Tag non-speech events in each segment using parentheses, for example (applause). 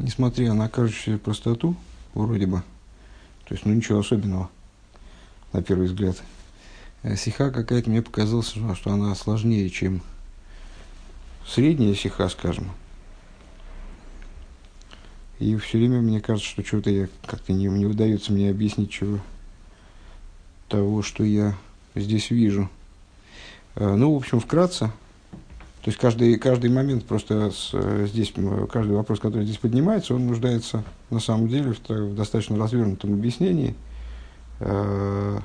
несмотря на кажущую простоту, вроде бы, то есть, ну, ничего особенного, на первый взгляд, э, сиха какая-то мне показалось, что она сложнее, чем средняя сиха, скажем. И все время мне кажется, что что-то я как-то не, не удается мне объяснить чего того, что я здесь вижу. Э, ну, в общем, вкратце, то есть каждый, каждый момент просто с, э, здесь, каждый вопрос, который здесь поднимается, он нуждается на самом деле в, в достаточно развернутом объяснении. Э,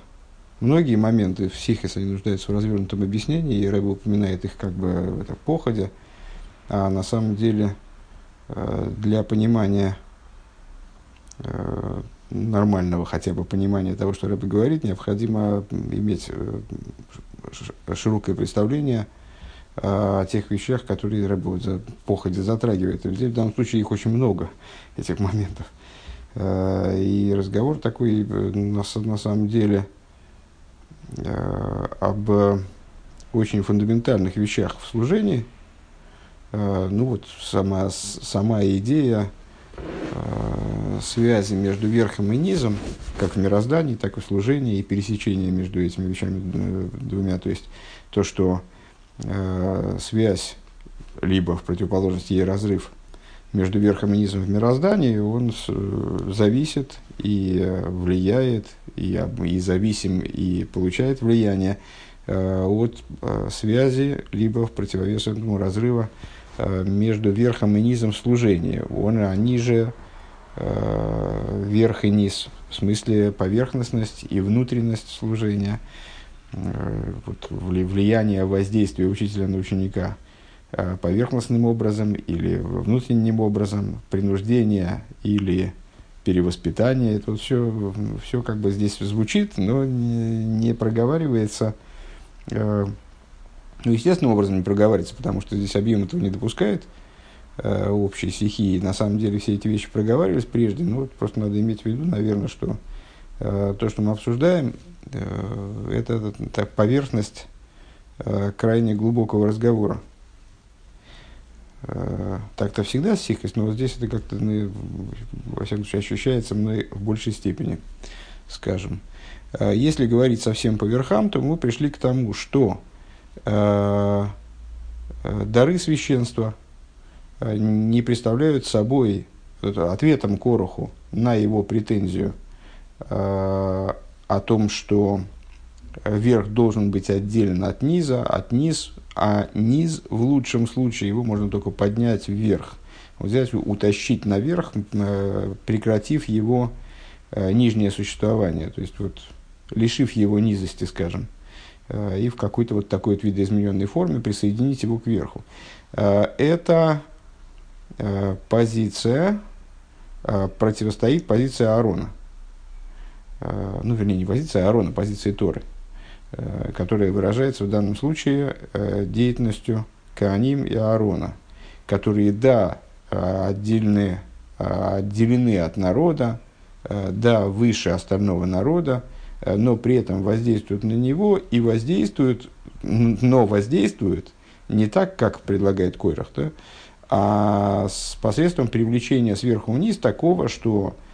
многие моменты в сихис, они нуждаются в развернутом объяснении, и Рэба упоминает их как бы это, походя, а на самом деле э, для понимания нормального хотя бы понимания того, что Рэба говорит, необходимо иметь широкое представление – о тех вещах, которые Рэбе за походе затрагивает. И здесь в данном случае их очень много, этих моментов. Э, и разговор такой, э, на, на самом деле, э, об очень фундаментальных вещах в служении. Ну вот сама, сама идея связи между верхом и низом, как в мироздании, так и в служении, и пересечения между этими вещами двумя. То есть то, что э, связь, либо в противоположности ей разрыв между верхом и низом в мироздании, он с, зависит и э, влияет, и, и зависим, и получает влияние э, от э, связи, либо в противовес этому разрыва э, между верхом и низом служения. Он, они же э, верх и низ, в смысле поверхностность и внутренность служения – Э, вот, влияние воздействия учителя на ученика э, поверхностным образом или внутренним образом, принуждение или перевоспитание. Это вот все, все как бы здесь звучит, но не, проговаривается. Э, ну, естественным образом не проговаривается, потому что здесь объем этого не допускает общей стихии. На самом деле все эти вещи проговаривались прежде, но вот просто надо иметь в виду, наверное, что то, что мы обсуждаем, Э, это так, поверхность э, крайне глубокого разговора. Э, так-то всегда стихость, но вот здесь это как-то, ну, во всяком случае, ощущается мной в большей степени, скажем. Если говорить совсем по верхам, то мы пришли к тому, что дары священства не представляют собой ответом Короху на его претензию о том, что верх должен быть отделен от низа, от низ, а низ в лучшем случае его можно только поднять вверх. Взять, утащить наверх, э, прекратив его э, нижнее существование, то есть вот лишив его низости, скажем, э, и в какой-то вот такой вот видоизмененной форме присоединить его к верху. Это позиция противостоит позиции Аарона – Э, ну, вернее, не позиция Аарона, а позиция Торы, э, которая выражается в данном случае э, деятельностью Кааним и Аарона, которые, да, отдельны, отделены от народа, да, выше остального народа, но при этом воздействуют на него и воздействуют, но воздействуют не так, как предлагает Койрах, да, а с посредством привлечения сверху вниз такого, что Э,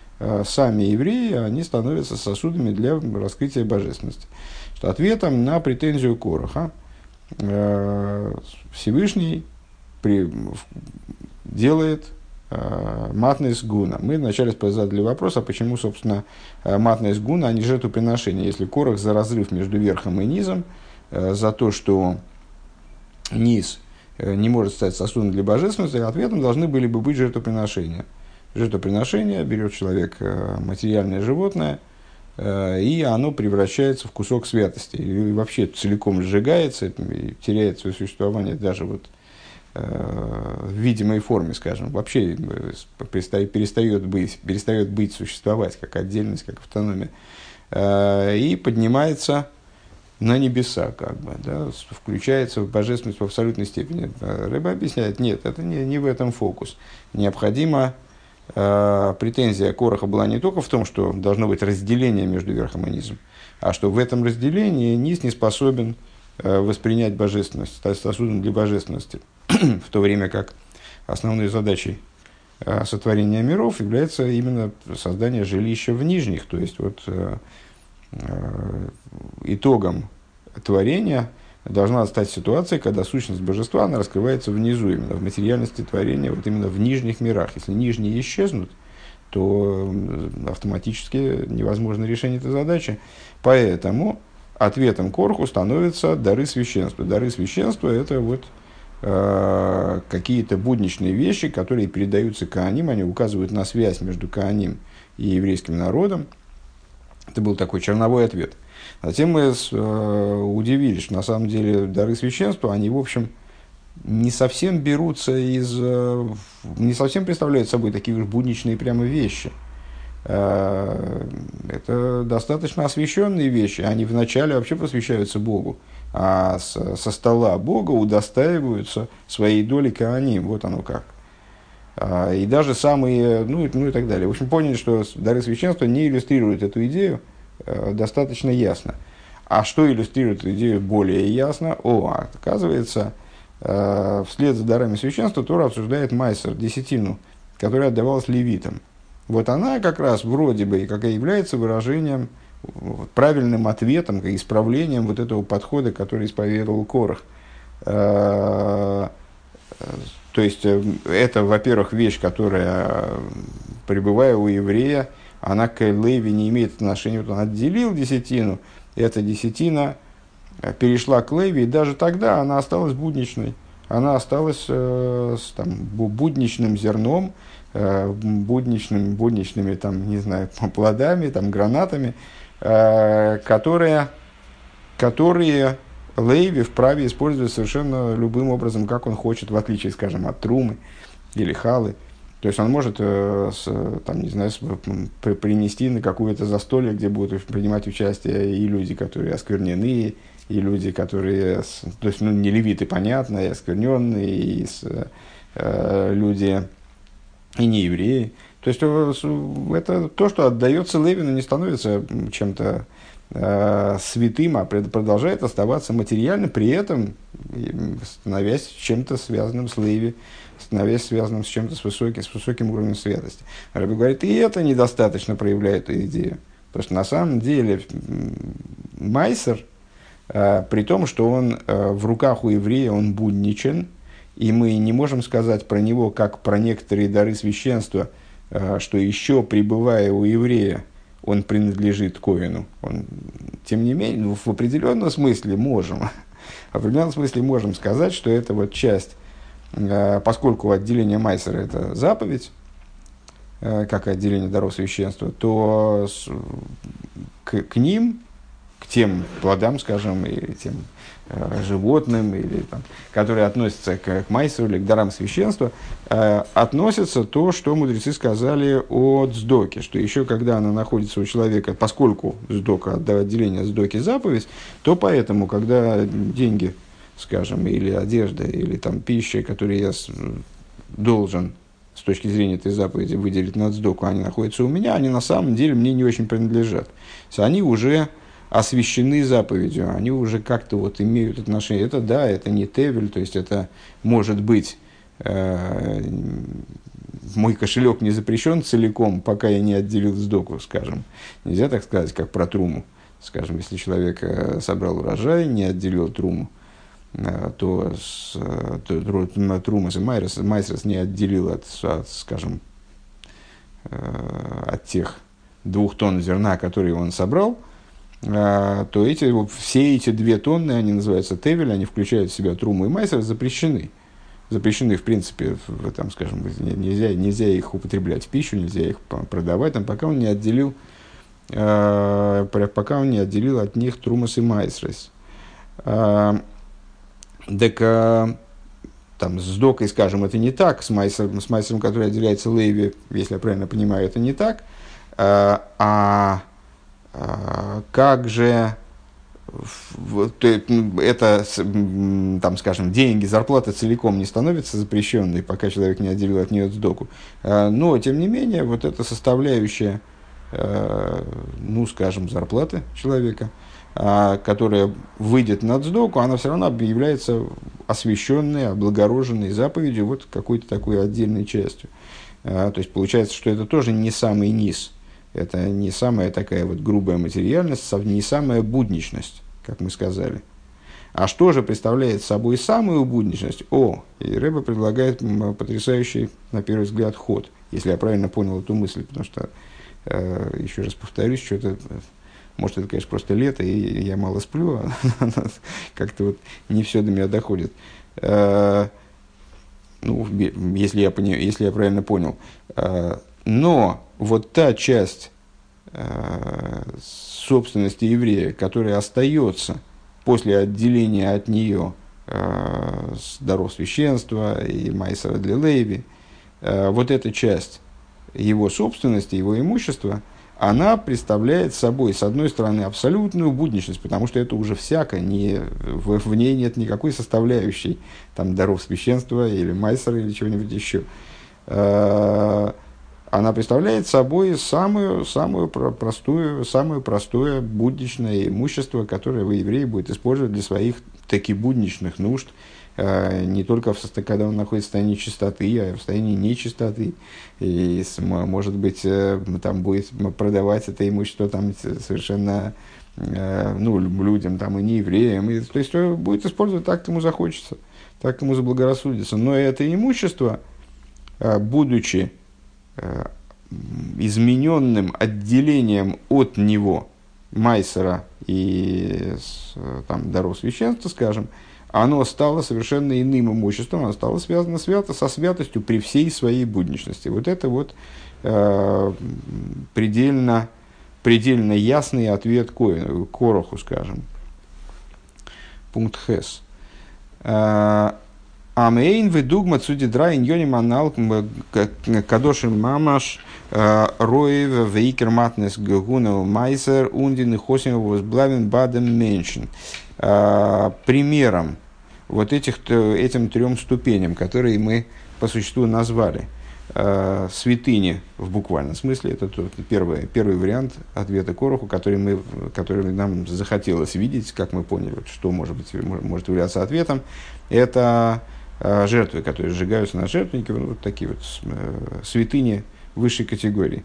сами евреи, они становятся сосудами для раскрытия божественности. Что ответом на претензию Короха э, Всевышний при, делает э, матность гуна. Мы вначале задали вопрос, а почему, собственно, матность гуна, а не жертвоприношение, если Корох за разрыв между верхом и низом, за то, что низ не может стать сосудом для божественности, ответом должны были бы быть жертвоприношения – жертвоприношение, берет человек э, материальное животное, э, и оно превращается в кусок святости. И вообще целиком сжигается, и теряет свое существование даже вот э, в видимой форме, скажем, вообще перестает быть, перестает быть существовать как отдельность, как автономия, и поднимается на небеса, как бы, да, включается в божественность в абсолютной степени. Рыба объясняет, нет, это не, не в этом фокус. Необходимо претензия Короха была не только в том, что должно быть разделение между верхом и низом, а что в этом разделении низ не способен э, воспринять божественность, стать сосудом для божественности, (clears throat) в то время как основной задачей сотворения миров является именно создание жилища в нижних. То есть вот итогом творения должна стать ситуация, когда сущность божества она раскрывается внизу, именно в материальности творения, вот именно в нижних мирах. Если нижние исчезнут, то автоматически невозможно решение этой задачи. Поэтому ответом Корху становятся дары священства. Дары священства – это вот э, какие-то будничные вещи, которые передаются Кааним, они указывают на связь между Кааним и еврейским народом. Это был такой черновой ответ. Затем мы э, удивились, что на самом деле дары священства, они, в общем, не совсем берутся из... Э, не совсем представляют собой такие уж будничные прямо вещи. Э, это достаточно освященные вещи. Они вначале вообще посвящаются Богу. А со, стола Бога удостаиваются своей доли Кааним. Вот оно как. А, и даже самые, ну, ну и так далее. В общем, поняли, что дары священства не иллюстрируют эту идею достаточно ясно. А что иллюстрирует идею более ясно? О, оказывается, Э, вслед за дарами священства Тора обсуждает Майсер, десятину, которая отдавалась левитам. Вот она как раз вроде бы как и является выражением, правильным ответом, исправлением вот этого подхода, который исповедовал Корах. Э, то есть, э, это, во-первых, вещь, которая, пребывая у еврея, она к Леви не имеет отношения. Вот он отделил десятину, эта десятина – перешла к Леви, и даже тогда она осталась будничной. Она осталась э, там, будничным зерном, э, будничным, будничными там, не знаю, (laughs) плодами, там, гранатами, э, которые, которые Лейви вправе использовать совершенно любым образом, как он хочет, в отличие, скажем, от Трумы или Халы. То есть он может э, с, там, не знаю, с, принести на какое-то застолье, где будут принимать участие и люди, которые осквернены, и люди, которые, то есть, ну, не левиты, понятно, и оскверненные, и с, э, люди, и не евреи. То есть, э, это то, что отдается Левину, не становится чем-то э, святым, а продолжает оставаться материальным, при этом становясь чем-то связанным с Леви, становясь связанным с чем-то с высоким, с высоким уровнем святости. Раби говорит, и это недостаточно проявляет эту идею. Потому что на самом деле Майсер – Э, при том, что он э, в руках у еврея, он будничен, и мы не можем сказать про него, как про некоторые дары священства, э, что еще пребывая у еврея, он принадлежит Ковину. Он, тем не менее, ну, в определенном смысле можем, (laughs) в определенном смысле можем сказать, что это вот часть, поскольку отделение Майсера – это заповедь, как отделение даров священства, то к, к ним тем плодам, скажем, или тем э, животным, или, там, которые относятся к, к майсу или к дарам священства, э, относится то, что мудрецы сказали о дздоке, что еще когда она находится у человека, поскольку сдока, отделение сдоки заповедь, то поэтому, когда деньги, скажем, или одежда, или там пища, которые я должен с точки зрения этой заповеди выделить на сдоку, они находятся у меня, они на самом деле мне не очень принадлежат. Они уже освящены заповедью, они уже как-то вот имеют отношение. Это да, это не тевель, то есть это может быть э, мой кошелек не запрещен целиком, пока я не отделил сдоку, скажем. Нельзя так сказать, как про труму. Скажем, если человек э, собрал урожай, не отделил труму, то, с, э, то трумас и майрес, майсрес не отделил от, от скажем, от тех двух тонн зерна, которые он собрал – то эти, все эти две тонны, они называются тевель, они включают в себя труму и майсер, запрещены. Запрещены, в принципе, в, там, скажем, нельзя, нельзя их употреблять в пищу, нельзя их продавать, там, пока он не отделил, э, пока он не отделил от них трумас и майсрес. Так, э, там, с докой, скажем, это не так, с майсером, с майсером который отделяется лейви, если я правильно понимаю, это не так. Э, а а, как же это, там, скажем, деньги, зарплата целиком не становится запрещенной, пока человек не отделил от нее сдоку. А, но, тем не менее, вот эта составляющая, а, ну, скажем, зарплаты человека, которая выйдет на сдоку, она все равно является освященной, облагороженной заповедью, вот какой-то такой отдельной частью. То есть получается, что это тоже не самый низ. Это не самая такая вот грубая материальность, не самая будничность, как мы сказали. А что же представляет собой самую будничность? О, и Рэба предлагает потрясающий, на первый взгляд, ход, если я правильно понял эту мысль, потому что, э, еще раз повторюсь, что-то, может, это, конечно, просто лето, и я мало сплю, а (laughs) как-то вот не все до меня доходит. Э, ну, если я, если я правильно понял. Э, но вот та часть э, собственности еврея, которая остается – после отделения от нее э, даров священства и Майсера для Леви, э, вот эта часть его собственности, его имущества, она представляет собой, с одной стороны, абсолютную будничность, потому что это уже всяко, не, в, в ней нет никакой составляющей там, даров священства или майсера или чего-нибудь еще. Э, она представляет собой самую, самую простую, самое простое будничное имущество, которое вы, евреи, будет использовать для своих таки будничных нужд, не только в состоянии, когда он находится в состоянии чистоты, а в состоянии нечистоты. И, может быть, э, там будет продавать это имущество там, совершенно э, ну, людям, там, и не евреям. И, то есть, будет использовать так, ему захочется, так, ему заблагорассудится. Но это имущество, будучи Э, измененным отделением от него Майсера и там, даров священства, скажем, оно стало совершенно иным имуществом, оно стало связано свято, со святостью при всей своей будничности. Вот это вот э, предельно, предельно ясный ответ Короху, скажем. Пункт Хес. Э, Амейн вы дугма цуди дра иньони манал кадошин мамаш э, роев вейкер матнес гуна майсер ундин и хосим возблавен бадем меншин. Э, примером вот этих, этим трем ступеням, которые мы по существу назвали э, святыни в буквальном смысле, это тот первый, первый вариант ответа Короху, который, мы, который нам захотелось видеть, как мы поняли, что может, быть, может являться ответом, это Э, жертвы, которые сжигаются на жертвеннике, вот такие вот э, святыни высшей категории.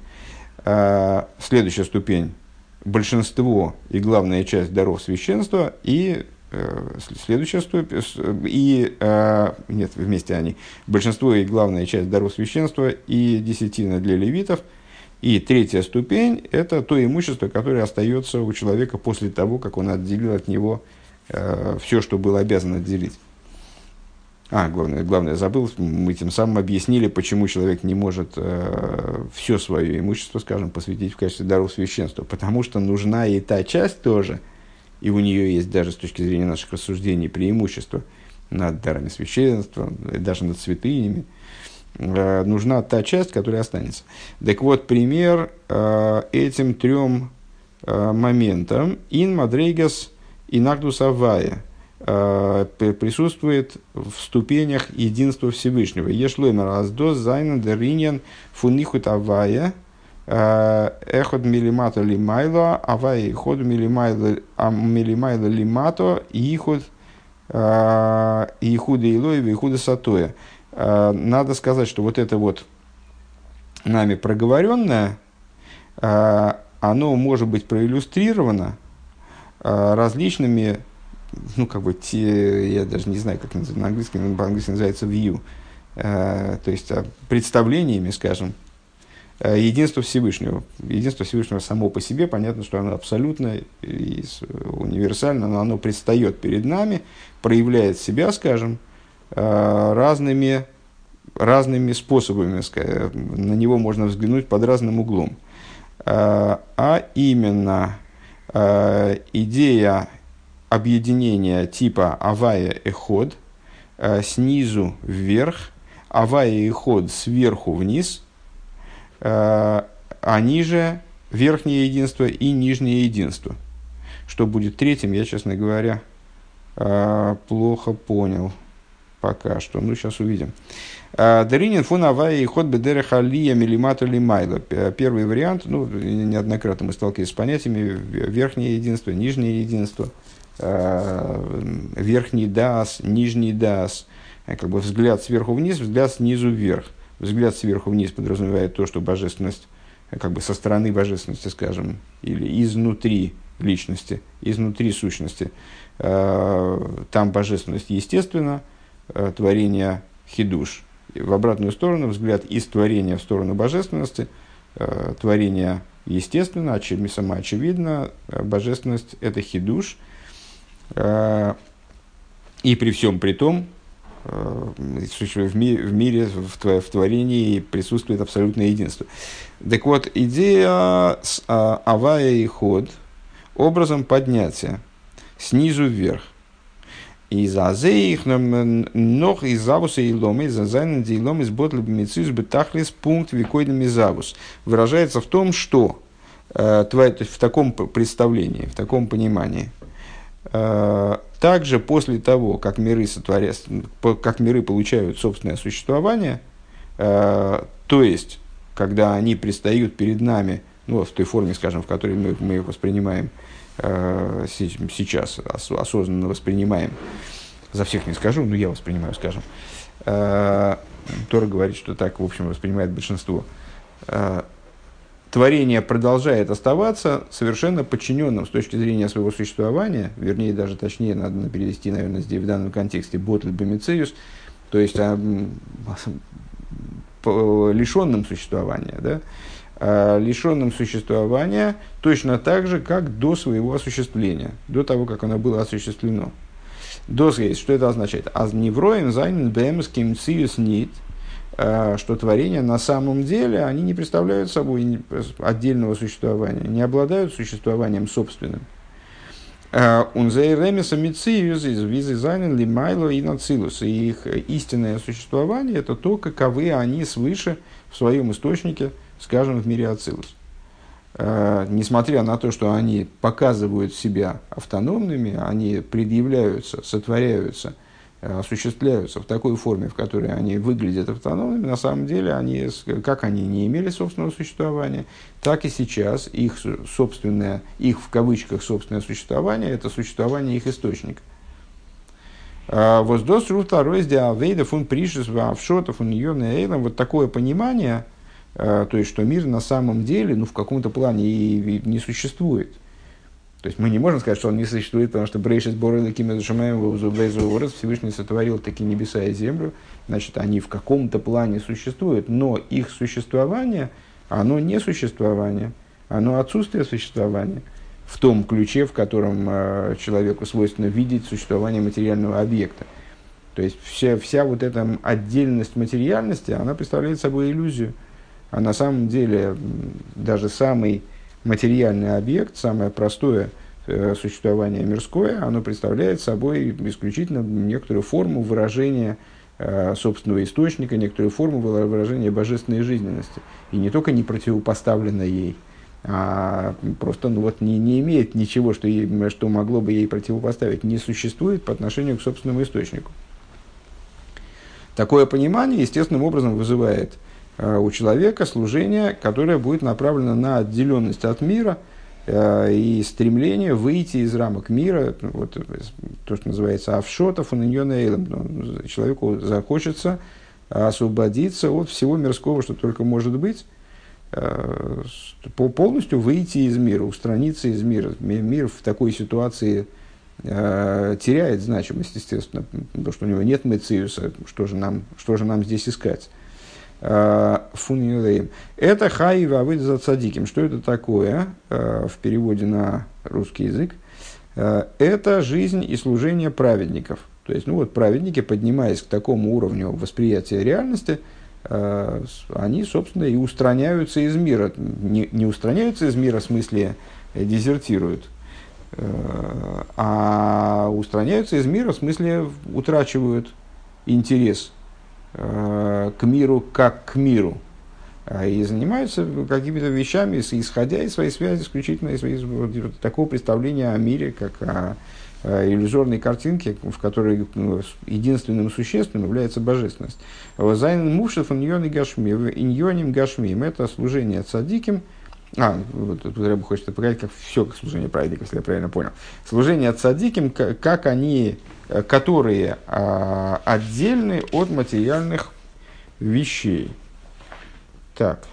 Э, следующая ступень – большинство и главная часть даров священства, и следующая ступень, и, нет, вместе они, большинство и главная часть даров священства и десятина для левитов, и третья ступень – это то имущество, которое остается у человека после того, как он отделил от него все, что был обязан отделить. А, главное, главное, забыл, мы тем самым объяснили, почему человек не может э, все свое имущество, скажем, посвятить в качестве даров священства. Потому что нужна и та часть тоже, и у нее есть даже с точки зрения наших рассуждений преимущество над дарами священства, даже над святынями. Э, нужна та часть, которая останется. Так вот, пример э, этим трем э, моментам. Ин Мадрейгас Инагдус Авая – присутствует в ступенях единства Всевышнего. Ешлоймер аздос зайна дериньян фунихут авая э, эхот милимато лимайло авая ход милимайло лимато иход э, ихуда илоя ихуда сатоя. Надо сказать, что вот это вот нами проговоренное, оно может быть проиллюстрировано различными ну, как бы, те, я даже не знаю, как на английском, по-английски называется view, э, то есть представлениями, скажем, э, единство Всевышнего. Единство Всевышнего само по себе, понятно, что оно абсолютно и универсально, но оно предстает перед нами, проявляет себя, скажем, э, разными, разными способами, на него можно взглянуть под разным углом. А именно идея объединения типа авая и ход э, снизу вверх, авая и ход сверху вниз, э, а ниже верхнее единство и нижнее единство. Что будет третьим, я, честно говоря, э, плохо понял пока что. Ну, сейчас увидим. Даринин фун авая и ход бедереха лия милимату лимайла. Первый вариант, ну, неоднократно мы сталкивались с понятиями верхнее единство, нижнее единство – Э, верхний дас, нижний дас, э, как бы взгляд сверху вниз, взгляд снизу вверх. Взгляд сверху вниз подразумевает то, что божественность, как бы со стороны божественности, скажем, или изнутри личности, изнутри сущности, там божественность естественно, творение хидуш. В обратную сторону взгляд из творения в сторону божественности, творение естественно, очевидно, самоочевидно, божественность – это хидуш. И при всем при том, Э, в мире, в, мире, в творении присутствует абсолютное единство. Так вот, идея с а, авая и ход образом поднятия снизу вверх. И за их ног из завуса и лома, из зайна дилом из ботли бемицис бетахлис пункт викойным завус выражается в том, что э, в таком представлении, в таком понимании, э, также после того, как миры, сотворя... как миры получают собственное существование, э, то есть, когда они предстают перед нами, ну, в той форме, скажем, в которой мы, мы их воспринимаем э, сейчас, ос, осознанно воспринимаем, за всех не скажу, но я воспринимаю, скажем, Тора говорит, что так, в общем, воспринимает большинство. Творение продолжает оставаться совершенно подчиненным с точки зрения своего существования, вернее, даже точнее, надо перевести, наверное, здесь в данном контексте ботль бомицеюс, то есть а, лишенным существования, да, а, лишенным существования точно так же, как до своего осуществления, до того, как оно было осуществлено. Досгейс, что это означает? Аз невроем зайнен бэмским циюс нит – что творения на самом деле они не представляют собой отдельного существования, не обладают существованием собственным. Э, Унзейремиса мициюз из визы зайнен лимайло и нацилус. И их истинное существование – это то, каковы они свыше в своем источнике, скажем, в мире Ацилус. Э, несмотря на то, что они показывают себя автономными, они предъявляются, сотворяются – Э, осуществляются в такой форме, в которой они выглядят автономными, на самом деле, они, как они не имели собственного существования, так и сейчас их собственное, их в кавычках собственное существование, это существование их источника. А, Воздос ру второй из диавейда фун пришес вавшотов он ее вот такое понимание, э, то есть, что мир на самом деле, ну, в каком-то плане и не существует – то есть мы не можем сказать, что он не существует, потому что Брейшис Боры Кимезу Шамаем Всевышний сотворил такие небеса и землю, значит, они в каком-то плане существуют, но их существование, оно не существование, оно отсутствие существования в том ключе, в котором э, человеку свойственно видеть существование материального объекта. То есть вся, вся вот эта отдельность материальности, она представляет собой иллюзию. А на самом деле даже самый материальный объект, самое простое э, существование мирское, оно представляет собой исключительно некоторую форму выражения э, собственного источника, некоторую форму выражения божественной жизненности. И не только не противопоставлено ей, а просто ну, вот, не, не имеет ничего, что, ей, что могло бы ей противопоставить, не существует по отношению к собственному источнику. Такое понимание естественным образом вызывает у человека служение, которое будет направлено на отделенность от мира э, и стремление выйти из рамок мира, вот, то, что называется авшотов, ну, человеку захочется освободиться от всего мирского, что только может быть, э, полностью выйти из мира, устраниться из мира. Мир в такой ситуации теряет значимость, естественно, потому что у него нет мециуса, что же нам, что же нам здесь искать. Э, фунилеем. Это хаива за цадиким. Что это такое э, в переводе на русский язык? Э, это жизнь и служение праведников. То есть, ну вот праведники, поднимаясь к такому уровню восприятия реальности, они, собственно, и устраняются из мира. Не, не устраняются из мира в смысле дезертируют, а устраняются из мира в смысле утрачивают интерес Э, к миру как к миру. А, и занимаются какими-то вещами, исходя из своей связи исключительно из, из вот, такого представления о мире, как о, о иллюзорной картинке, в которой ну, единственным существенным является божественность. Зайн мушев иньон гашми, иньоним гашмим – это служение цадиким, а, вот тут Рэб хочет показать, как все как служение праведников, если я правильно понял. Служение цадиким, как они Э, которые а, отдельны от материальных вещей. Так,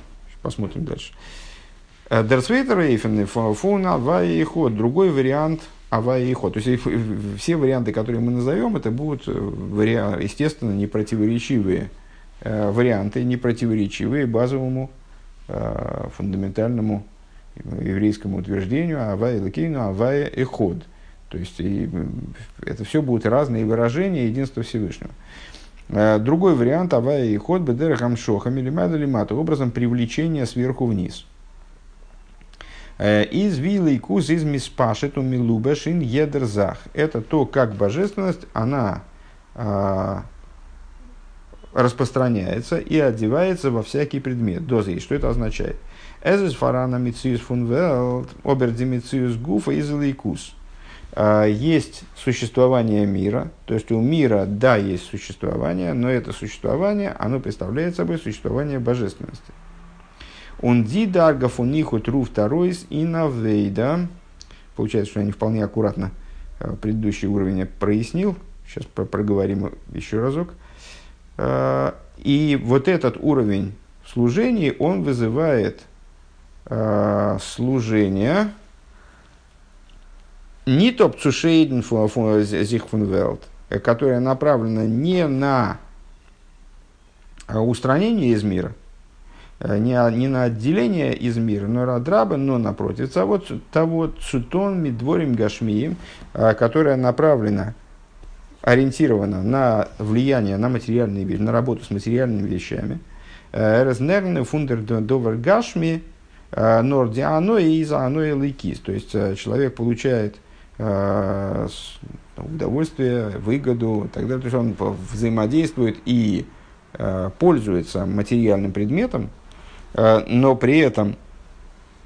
посмотрим дальше. Дерсвейтер Эйфен, фон Авай и ход. Другой вариант Авай и ход. То есть все варианты, которые мы назовем, это будут, естественно, непротиворечивые варианты, непротиворечивые базовому фундаментальному еврейскому утверждению Авай Лакейну, Авай и ход. То есть и, это все будут разные выражения единства Всевышнего. Другой вариант Авая и ход Бедера Хамшоха Милимада Лимата образом привлечения сверху вниз. Из вилы кус из миспашет у милубашин едерзах. Это то, как божественность, она а, распространяется и одевается во всякий предмет. Дозы. Что это означает? Эзес фарана мициус фун велт, оберди мициус гуфа из лейкус. Есть существование мира, то есть у мира, да, есть существование, но это существование, оно представляет собой существование божественности. Он ди даргов у них утру второй и навейда. Получается, что я не вполне аккуратно э, предыдущий уровень прояснил. Сейчас проговорим еще разок. Э, и вот этот уровень служения, он вызывает служение не топ цушейден зихфунвелд, которое направлено не на устранение из мира – Э, не, не на отделение из мира, но радраба, но напротив того, того цутон медворим гашмием, э, которая направлена, ориентирована на влияние на материальные вещи, на работу с материальными вещами. Э, Разнерны фундер довер гашми норди оно и за оно и лейкис. То есть человек получает удовольствие, выгоду и так далее. То есть он взаимодействует и пользуется материальным предметом, Э, но при этом,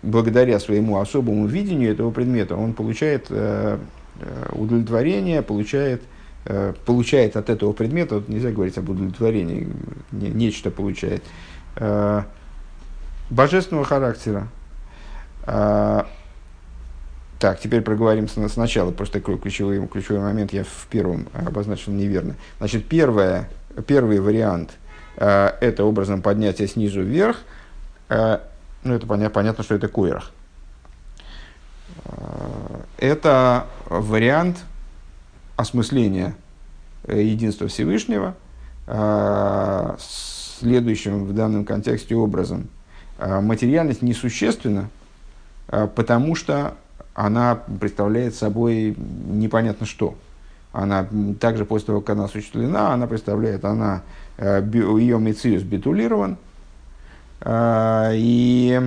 благодаря своему особому видению этого предмета, он получает э, э, удовлетворение, получает, получает от этого предмета, вот нельзя говорить об удовлетворении, нечто получает, божественного характера. Так, теперь проговорим сначала, просто такой ключевой, ключевой момент я в первом обозначил неверно. Значит, первое, первый вариант – это образом поднятия снизу вверх – Э, ну, это понятно, понятно, что это куэрах. Э, это вариант осмысления э, единства Всевышнего следующим в данном контексте образом. Материальность несущественна, потому что она представляет собой непонятно что. Она также после того, как она осуществлена, она представляет, она, ее мециус битулирован, а, и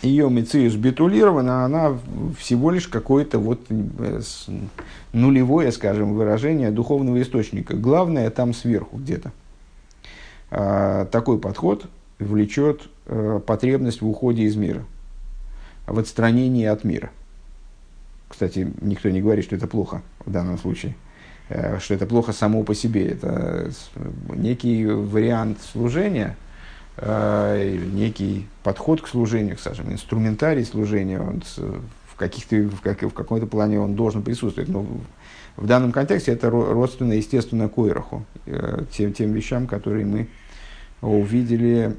ее мециус битулирована, она всего лишь какое-то вот э, нулевое, скажем, выражение духовного источника. Главное там сверху где-то. Такой подход влечет э, потребность в уходе из мира, в отстранении от мира. Кстати, никто не говорит, что это плохо в данном случае, э, что это плохо само по себе. Это некий вариант служения – э, некий подход к служению, скажем, инструментарий служения, он в, каких-то, в, как, в каком-то плане он должен присутствовать. Но в, данном контексте это родственно, естественно, койраху, э, тем, тем вещам, которые мы увидели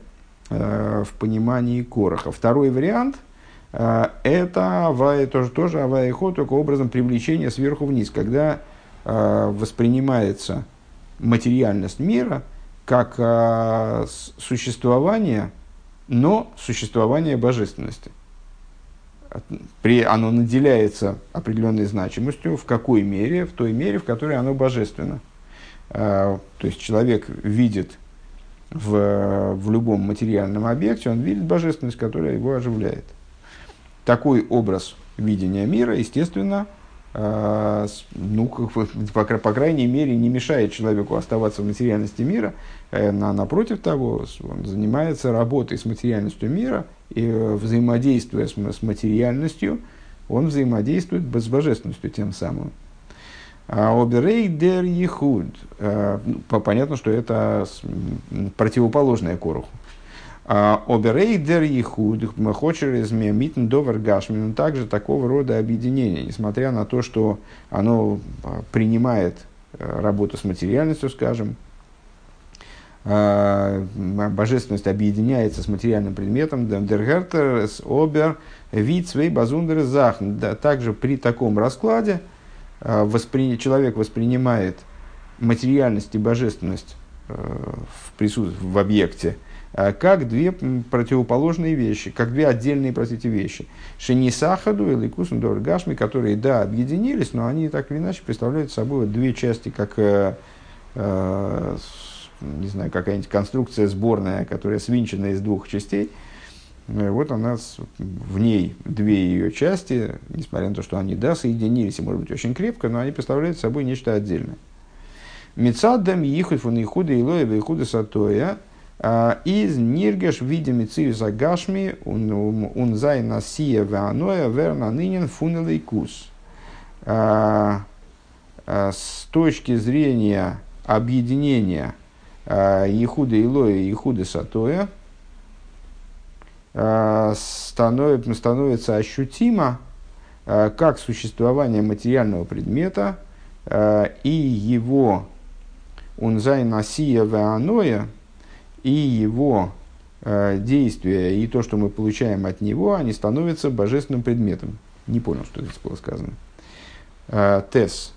э, в понимании короха. Второй вариант э, – это авая, тоже, тоже авая ход, только образом привлечения сверху вниз, когда э, воспринимается материальность мира – как э, существование, но существование божественности. При, оно наделяется определенной значимостью, в какой мере, в той мере, в которой оно божественно. То есть человек видит в, в любом материальном объекте, он видит божественность, которая его оживляет. Такой образ видения мира, естественно, а, ну, по, по крайней мере, не мешает человеку оставаться в материальности мира, э, а напротив того, он занимается работой с материальностью мира, и э, взаимодействуя с, материальностью, он взаимодействует с божественностью тем самым. А оберей дер ехуд. Э, ну, понятно, что это противоположное коруху. А, Оберейдер Ехуд, Хочерез Митн Довер Гашмин, также такого рода объединение, несмотря на то, что оно а, принимает э, работу с материальностью, скажем, божественность объединяется с материальным предметом, дергертер обер вид свей базундер зах. Также при таком раскладе воспри... человек воспринимает материальность и божественность в, присутствии, в объекте как две противоположные вещи, как две отдельные, простите, вещи. Шенисахаду и Ликусун Гашми, которые, да, объединились, но они так или иначе представляют собой две части, как не знаю, какая-нибудь конструкция сборная, которая свинчена из двух частей. Э, вот она, в ней две ее части, несмотря на то, что они, да, соединились, и, может быть, очень крепко, но они представляют собой нечто отдельное. Мецаддам ехут фун ихуда илоя вейхуда сатоя из ниргеш видя мециуса гашми он зай насия ваноя верна нынен фунелейкус. А, а, с точки зрения объединения Ехуда Илоя и Ехуда Сатоя а, становится, становится ощутимо а, как существование материального предмета а, и его унзай насия ваноя и его действия и то, что мы получаем от него, они становятся божественным предметом. Не понял, что здесь было сказано. Тес.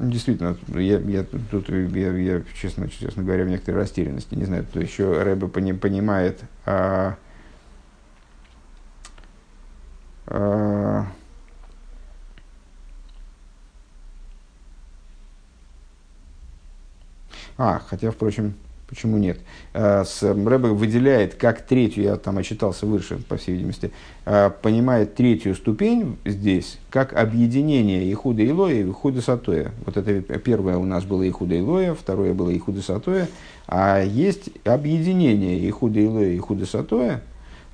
Действительно, я, я тут, я, я честно, честно говоря, в некоторой растерянности. Не знаю, кто еще Рэбе пони, понимает, а, а, а, хотя, впрочем, Почему нет? Э, с Рэбе выделяет как третью, я там отчитался выше, по всей видимости, э, понимает третью ступень здесь, как объединение Ихуда Илоя и Ихуда Сатоя. Вот это первое у нас было Ихуда Илоя, второе было Ихуда Сатоя, а есть объединение Ихуда Илоя и Ихуда Сатоя,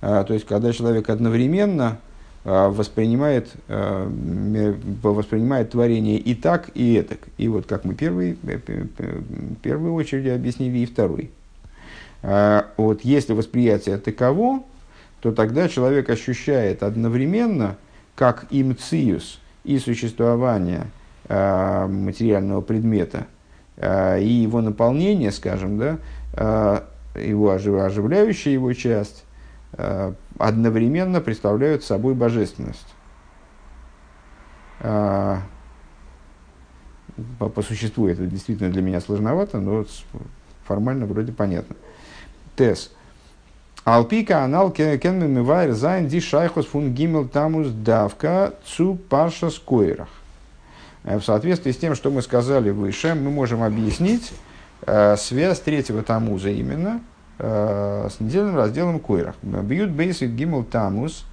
э, то есть когда человек одновременно воспринимает, а, воспринимает творение и так, и этак. И вот как мы первый, э, первую очередь объяснили, и второй. Вот если восприятие таково, то тогда человек ощущает одновременно, как имциус и существование материального предмета, и его наполнение, скажем, да, его оживляющая его часть, Э, одновременно представляют собой божественность. Э, по, по существу это действительно для меня сложновато, но формально вроде понятно. Тес. Алпика анал кенме мивайр зайн ди шайхос фун гимел тамус давка цу парша скойрах. Э, в соответствии с тем, что мы сказали выше, мы можем объяснить э, связь третьего тамуза именно – Э, с недельным разделом Койрах. Бьют бейсик гимл тамус.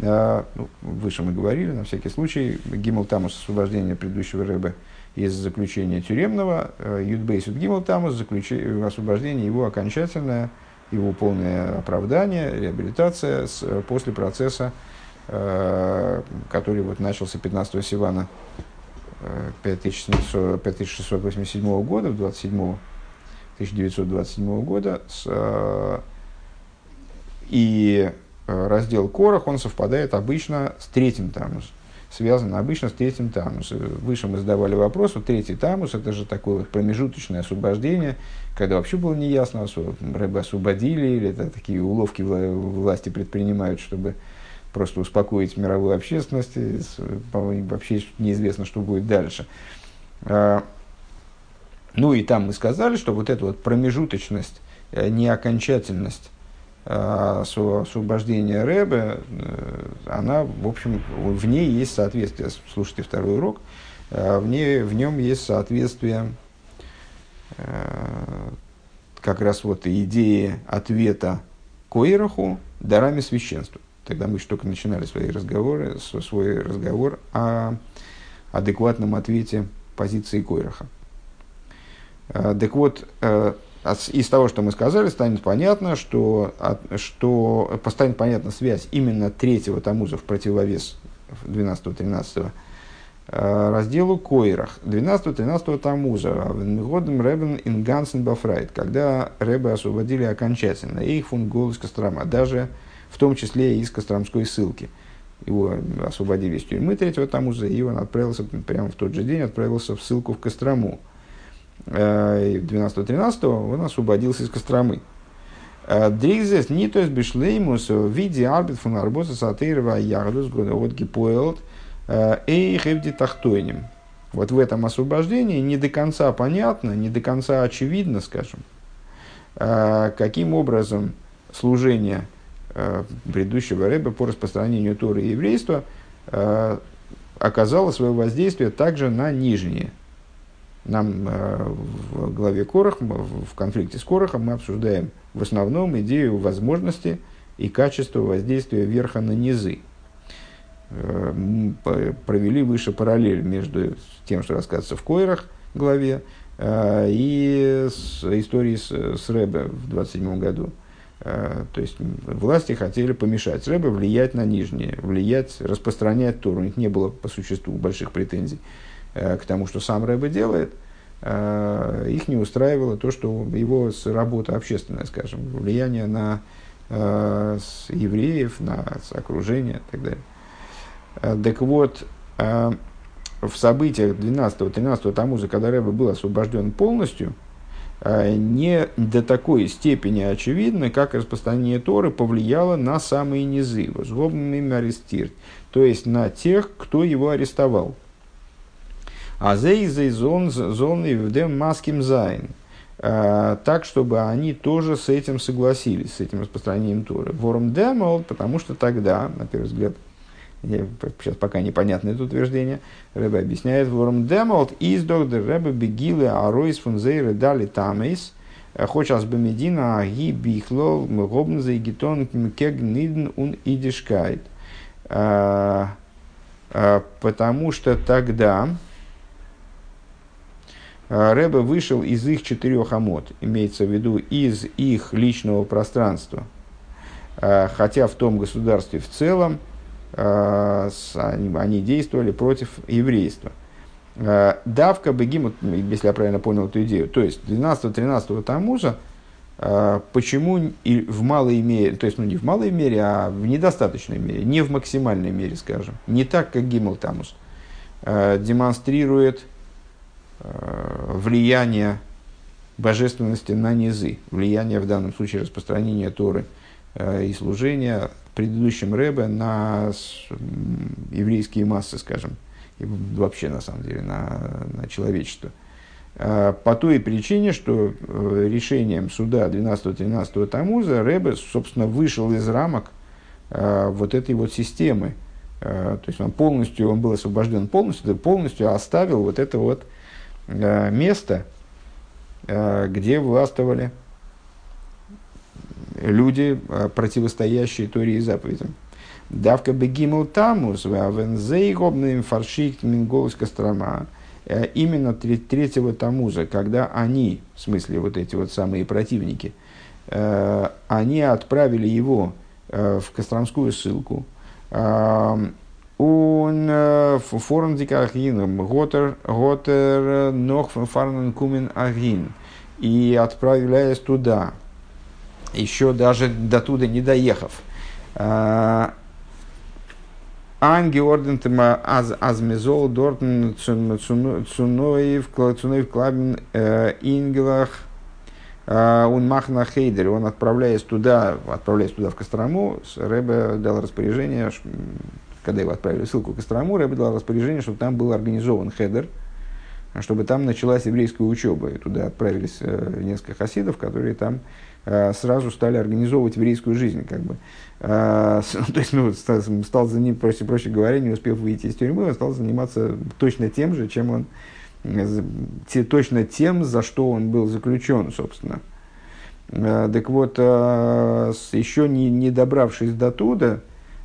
Э, ну, выше мы говорили, на всякий случай, гимл тамус освобождение предыдущего рыбы из заключения тюремного, э, Юдбейсит Гимл Тамус, освобождение его окончательное, его полное оправдание, реабилитация с, после процесса, который вот начался 15 Сивана 5687 года, 27 1927 года. С, э, и э, раздел Корах, он совпадает обычно с третьим тамус. Связан обычно с третьим тамус. Выше мы задавали вопрос, вот третий тамус, это же такое промежуточное освобождение, когда вообще было неясно, рыбы освободили, или это такие уловки власти предпринимают, чтобы просто успокоить мировую общественность, вообще неизвестно, что будет дальше. Ну и там мы сказали, что вот эта вот промежуточность, э, неокончательность э, освобождения Рэбе, э, она, в общем, в ней есть соответствие. Слушайте второй урок. В, ней, в нем есть соответствие как раз вот идеи ответа Коираху дарами священства. Тогда мы только начинали свои разговоры, свой разговор о адекватном ответе позиции Койраха. Э, так вот, э, из того, что мы сказали, станет понятно, что, что станет понятна связь именно третьего Тамуза в противовес 12-13 э, разделу Койрах. 12-13 Тамуза, Годом Ребен Ингансен Бафрайт, когда Ребе освободили окончательно, их фунт голос Кострома, даже в том числе из Костромской ссылки. его освободили из тюрьмы третьего Тамуза, и он отправился прямо в тот же день, отправился в ссылку в Кострому. 12-13 он освободился из Костромы. Дригзес не то есть бишлеймус в виде арбит фун арбоса сатырова ягдус года от гипоэлт эй хевди тахтойним. Вот в этом освобождении не до конца понятно, не до конца очевидно, скажем, каким образом служение предыдущего рэба по распространению Торы и еврейства оказало свое воздействие также на нижние. Нам в главе Корах, в конфликте с Корохом мы обсуждаем в основном идею возможности и качества воздействия верха на низы. Э, провели выше параллель между тем, что рассказывается в Койрах главе, э, и с историей с, с Рэбе в 27 году. Э, то есть власти хотели помешать Рэбе влиять на нижние, влиять, распространять Тору. У них не было по существу больших претензий к тому, что сам Рэбе делает – Э, их не устраивало то, что его работа общественная, скажем, влияние на э, евреев, на окружение и так далее. Э, так вот, в событиях 12-13 Тамуза, когда Рэбе был освобожден полностью, не до такой степени очевидно, как распространение Торы повлияло на самые низы, וואָס האָבן אים אַרעסטירט, то есть на тех, кто его арестовал – אַז זיי זיי זאָלן זאָלן אויף דעם מסכים זיין. А, так, чтобы они тоже с этим согласились, с этим распространением Торы. וואָרום דעמאָלט, потому что тогда, на первый взгляд, сейчас пока непонятно это утверждение, Рэбе объясняет, ворм демол из доктор Рэбе бегилы аройс фун зейры дали тамейс, хочas бемедина аги бихло мгобнзе и гитон кег нидн ун идишкайт. А, а, потому что тогда, Рэбе вышел из их четырех амот, имеется в виду из их личного пространства. А, хотя в том государстве в целом а, они действовали против еврейства. Давка Бегимут, если я правильно понял эту идею, то есть 12-13 Тамуза, почему и в малой мере, то есть ну, не в малой мере, а в недостаточной мере, не в максимальной мере, скажем, не так, как Гимл Тамус, демонстрирует влияние божественности на низы, влияние в данном случае распространения Торы э, и служения предыдущим Рэбе на еврейские массы, скажем, и вообще на самом деле на, на человечество. Э, по той причине, что решением суда 12-13 Тамуза Рэбе, собственно, вышел из рамок вот этой вот системы. То есть он полностью, он был освобожден полностью, полностью оставил вот это вот Э, место, э, где властвовали люди, э, противостоящие Торе и заповедям. Давка бегимл тамус, вавензейгобным фаршик минголос кострома. Именно третьего тамуза, когда они, в смысле вот эти вот самые противники, они отправили его в Костромскую ссылку, Un форум дикахин, готер, готер, нох фарнен кумен агин. И отправляясь туда, еще даже до туда не доехав, Анги ордентема аз азмезол дортен цуной в клабин ингелах он махна хейдер, он отправляясь туда, отправляясь туда в Кострому, Рэбе дал распоряжение когда его отправили в ссылку к Кострому, Рэбе дал распоряжение, чтобы там был организован хедер, чтобы там началась еврейская учеба. И туда отправились э, несколько хасидов, которые там э, сразу стали организовывать еврейскую жизнь. Как бы. Э, (laughs) то есть, ну, стал, стал за ним, проще, проще говоря, не успев выйти из тюрьмы, он стал заниматься точно тем же, чем он, те, точно тем, за что он был заключен, собственно. Так вот, еще не, не добравшись до туда, Э,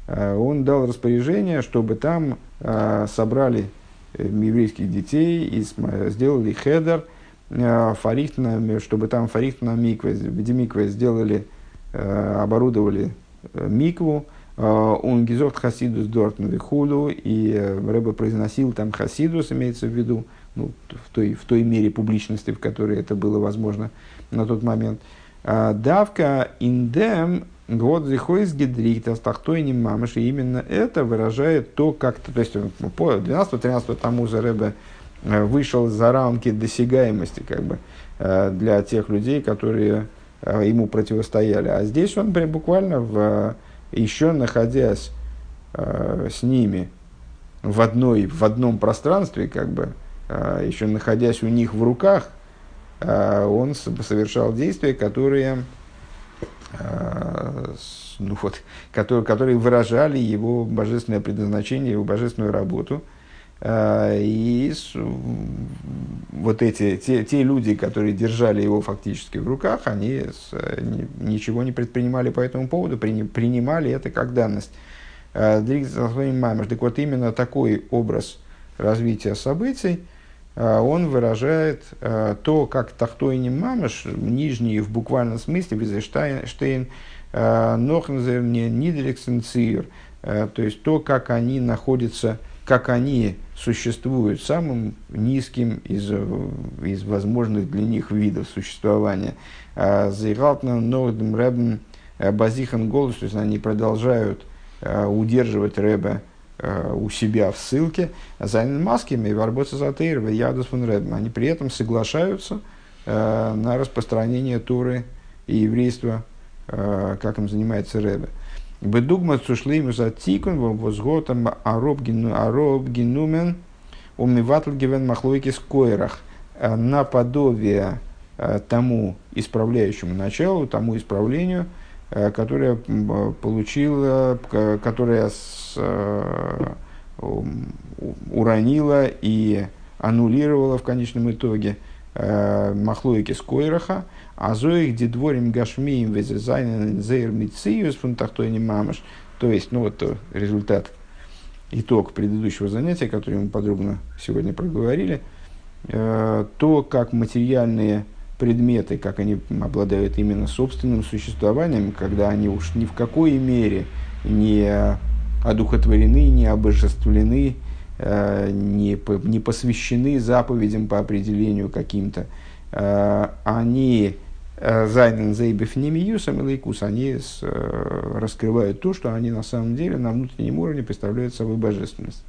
он дал распоряжение, чтобы там э, собрали э, еврейских детей и сделали хедер, фарихтна, чтобы там фарихтна микве, где микве сделали, оборудовали микву, он гизот хасидус дортн худу, и Рэбе произносил там хасидус, имеется в виду, ну, в, той, в той мере публичности, в которой это было возможно на тот момент. Давка индем Вот зихойс гидрикта тахтой не мамыш. И именно это выражает то, как... То есть по 12-13 тому за Рэбе вышел за рамки досягаемости как бы, для тех людей, которые ему противостояли. А здесь он прям буквально в, еще находясь с ними в, одной, в одном пространстве, как бы, еще находясь у них в руках, он совершал действия, которые Э, ну вот, которые, которые выражали его божественное предназначение, его божественную работу. Э, и вот эти, те, те люди, которые держали его фактически в руках, они ничего не предпринимали по этому поводу, принимали это как данность. Э, так вот именно такой образ развития событий, он выражает а, то, как тахтойни мамаш, нижний в буквальном смысле, Визештейн, а, Нохнзер, Нидриксен, Цир, то есть то, как они находятся, как они существуют самым низким из, из возможных для них видов существования. Зайгалтна, Нордем, Рэбен, Базихан, Голос, то есть они продолжают удерживать Рэба у себя в ссылке, Зайнен Маскими и Варбота Затейр, Ядус фон. Они при этом соглашаются э, на распространение Туры и еврейства, э, как им занимается Ребе. Бедугма цушлейму за тикун, возготом ароб генумен, умиватл гивен махлойки скойрах. Наподобие тому исправляющему началу, тому исправлению – Э, которая получила, которая с, э, уронила и аннулировала в конечном итоге э, Махлоики Скойраха, а зоих дедворим гашмием везезайнен зейр мициюс фунтахтойни мамаш. То есть, ну вот результат, итог предыдущего занятия, который мы подробно сегодня проговорили, то, как материальные предметы, как они обладают именно собственным существованием, когда они уж ни в какой мере не одухотворены, не обожествлены, э, не, не посвящены заповедям по определению каким-то, э, они э, Зайнен Зейбев Немиюсом и Лейкус, они раскрывают то, что они на самом деле на внутреннем уровне представляют собой божественность.